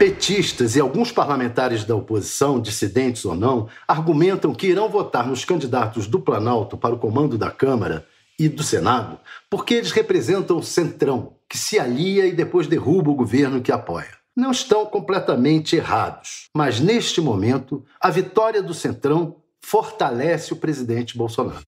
Petistas e alguns parlamentares da oposição, dissidentes ou não, argumentam que irão votar nos candidatos do Planalto para o comando da Câmara e do Senado porque eles representam o centrão, que se alia e depois derruba o governo que apoia. Não estão completamente errados, mas neste momento, a vitória do centrão fortalece o presidente Bolsonaro.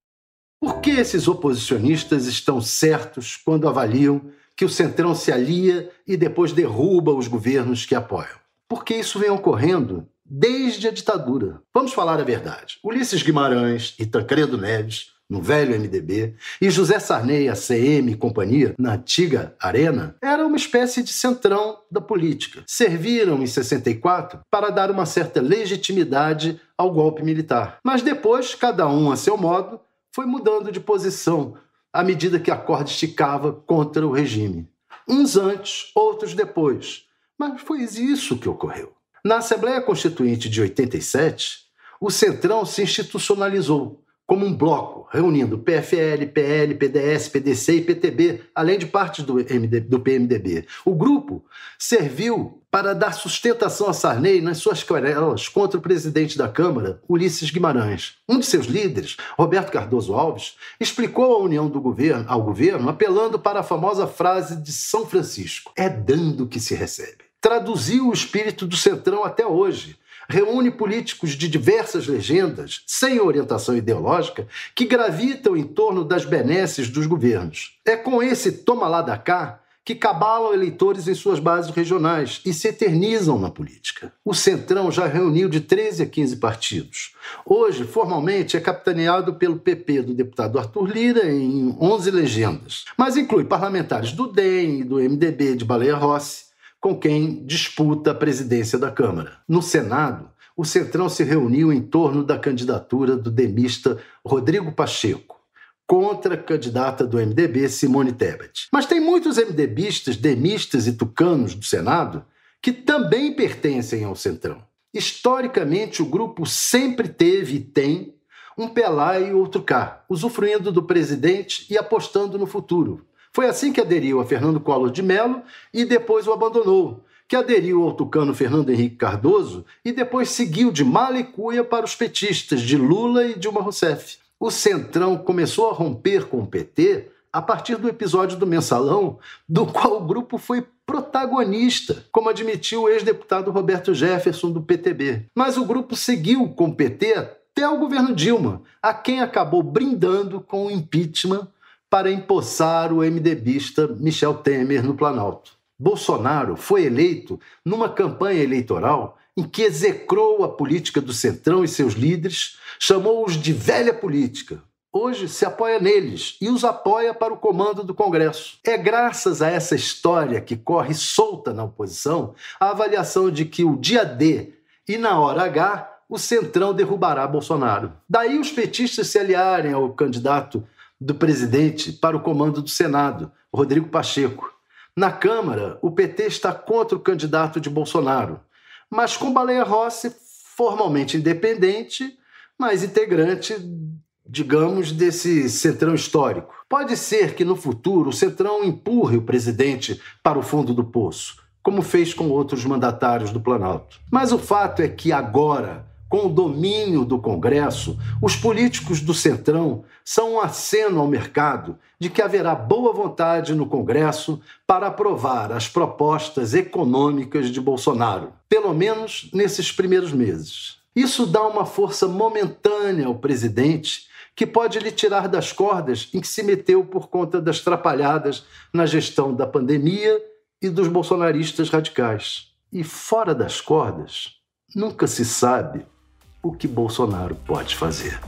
Por que esses oposicionistas estão certos quando avaliam que o Centrão se alia e depois derruba os governos que apoiam. Porque isso vem ocorrendo desde a ditadura. Vamos falar a verdade. Ulisses Guimarães e Tancredo Neves, no velho MDB, e José Sarney, a CM e companhia, na antiga Arena, era uma espécie de centrão da política. Serviram em 64 para dar uma certa legitimidade ao golpe militar. Mas depois, cada um a seu modo, foi mudando de posição, à medida que a corda esticava contra o regime. Uns antes, outros depois. Mas foi isso que ocorreu. Na Assembleia Constituinte de 87, o Centrão se institucionalizou como um bloco, reunindo PFL, PL, PDS, PDC e PTB, além de partes do, do PMDB. O grupo serviu para dar sustentação a Sarney nas suas querelas contra o presidente da Câmara, Ulisses Guimarães. Um de seus líderes, Roberto Cardoso Alves, explicou a união do governo ao governo apelando para a famosa frase de São Francisco: é dando que se recebe. Traduziu o espírito do Centrão até hoje reúne políticos de diversas legendas, sem orientação ideológica, que gravitam em torno das benesses dos governos. É com esse toma lá da cá que cabalam eleitores em suas bases regionais e se eternizam na política. O Centrão já reuniu de 13 a 15 partidos. Hoje, formalmente, é capitaneado pelo PP do deputado Arthur Lira em 11 legendas, mas inclui parlamentares do DEM e do MDB de Baleia Rossi, com quem disputa a presidência da Câmara. No Senado, o Centrão se reuniu em torno da candidatura do demista Rodrigo Pacheco, contra a candidata do MDB, Simone Tebet. Mas tem muitos MDBistas, demistas e tucanos do Senado que também pertencem ao Centrão. Historicamente, o grupo sempre teve e tem um pé lá e outro cá, usufruindo do presidente e apostando no futuro, foi assim que aderiu a Fernando Collor de Mello e depois o abandonou, que aderiu ao tucano Fernando Henrique Cardoso e depois seguiu de mala e cuia para os petistas de Lula e Dilma Rousseff. O Centrão começou a romper com o PT a partir do episódio do Mensalão, do qual o grupo foi protagonista, como admitiu o ex-deputado Roberto Jefferson do PTB. Mas o grupo seguiu com o PT até o governo Dilma, a quem acabou brindando com o impeachment para empossar o MDBista Michel Temer no Planalto. Bolsonaro foi eleito numa campanha eleitoral em que execrou a política do Centrão e seus líderes, chamou-os de velha política. Hoje se apoia neles e os apoia para o comando do Congresso. É graças a essa história que corre solta na oposição a avaliação de que o dia D e na hora H o Centrão derrubará Bolsonaro. Daí os petistas se aliarem ao candidato do presidente para o comando do Senado, Rodrigo Pacheco. Na Câmara, o PT está contra o candidato de Bolsonaro, mas com Baleia Rossi formalmente independente, mas integrante, digamos, desse centrão histórico. Pode ser que no futuro o centrão empurre o presidente para o fundo do poço, como fez com outros mandatários do Planalto. Mas o fato é que agora com o domínio do Congresso, os políticos do Centrão são um aceno ao mercado de que haverá boa vontade no Congresso para aprovar as propostas econômicas de Bolsonaro, pelo menos nesses primeiros meses. Isso dá uma força momentânea ao presidente que pode lhe tirar das cordas em que se meteu por conta das trapalhadas na gestão da pandemia e dos bolsonaristas radicais. E fora das cordas, nunca se sabe o que Bolsonaro pode fazer.